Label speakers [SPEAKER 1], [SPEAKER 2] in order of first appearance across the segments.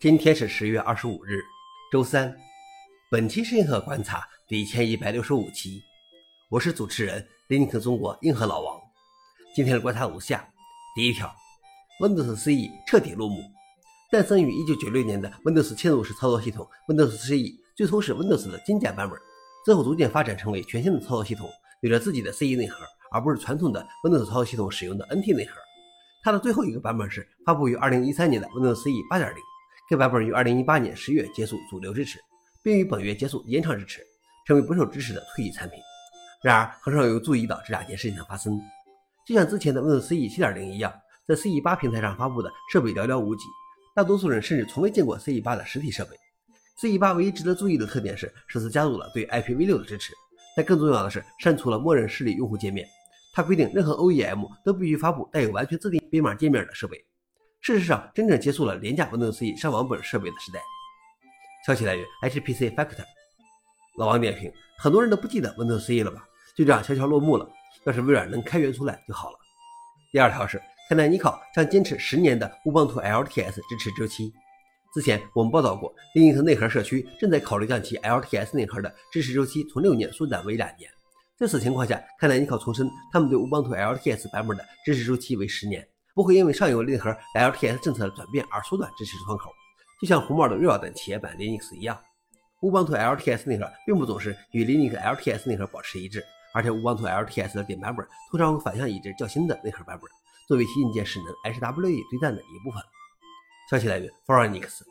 [SPEAKER 1] 今天是十月二十五日，周三。本期是硬核观察第一千一百六十五期，我是主持人林克中国硬核老王。今天的观察如下：第一条，Windows CE 彻底落幕。诞生于一九九六年的 Windows 嵌入式操作系统 Windows CE，最初是 Windows 的精简版本，之后逐渐发展成为全新的操作系统，有着自己的 CE 内核，而不是传统的 Windows 操作系统使用的 NT 内核。它的最后一个版本是发布于二零一三年的 Windows CE 八点零。该版本于二零一八年十月结束主流支持，并于本月结束延长支持，成为不受支持的退役产品。然而，很少有注意到这两件事情的发生。就像之前的 Windows CE 七点零一样，在 CE 八平台上发布的设备寥寥无几，大多数人甚至从未见过 CE 八的实体设备。CE 八唯一值得注意的特点是，首次加入了对 IPv6 的支持，但更重要的是删除了默认实例用户界面。它规定任何 OEM 都必须发布带有完全自定义编码界面的设备。事实上，真正结束了廉价 Windows C 上网本设备的时代。消息来源：HPC Factor。老王点评：很多人都不记得 Windows CE 了吧？就这样悄悄落幕了。要是微软能开源出来就好了。第二条是，Canonical 将坚持十年的 Ubuntu LTS 支持周期。之前我们报道过，Linux 内核社区正在考虑将其 LTS 内核的支持周期从六年缩短为两年。在此情况下，Canonical 重申他们对 Ubuntu LTS 版本的支持周期为十年。不会因为上游内核 LTS 政策的转变而缩短支持窗口，就像红帽的 Real 等企业版 Linux 一样。Ubuntu LTS 内核并不总是与 Linux LTS 内核保持一致，而且 Ubuntu LTS 的点版本通常会反向移植较新的内核版本，作为其硬件势能 HWE 对战的一部分。消息来源 f o r e i g n x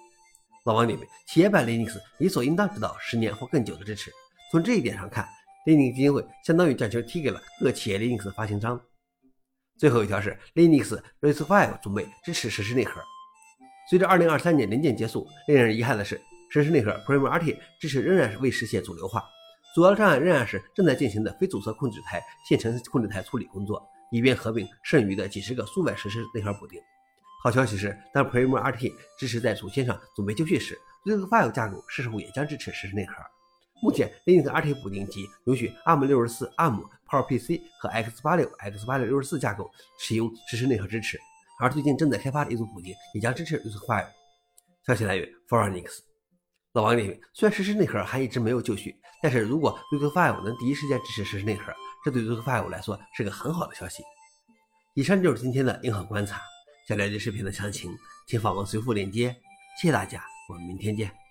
[SPEAKER 1] 老王点评：企业版 Linux 理所应当得到十年或更久的支持。从这一点上看，Linux 基金会相当于将球踢给了各企业 Linux 发行商。最后一条是 Linux RISC-V 准备支持实时内核。随着2023年临近结束，令人遗憾的是，实时内核 PrimerRT 支持仍然是未实现主流化。主要障碍仍然是正在进行的非阻塞控制台线程控制台处理工作，以便合并剩余的几十个数外实时内核补丁。好消息是，当 PrimerRT 支持在主线上准备就绪时，RISC-V 架构是否也将支持实时内核？目前，Linux RT 补丁机允许 ARM64、ARM、PowerPC 和 x86、x86-64 架构使用实时内核支持，而最近正在开发的一组补丁也将支持 RISC-V。消息来源 f o r e i g n x 老王认为：虽然实时内核还一直没有就绪，但是如果 RISC-V 能第一时间支持实时内核，这对 RISC-V 来说是个很好的消息。以上就是今天的硬核观察。想了解视频的详情，请访问随附链接。谢谢大家，我们明天见。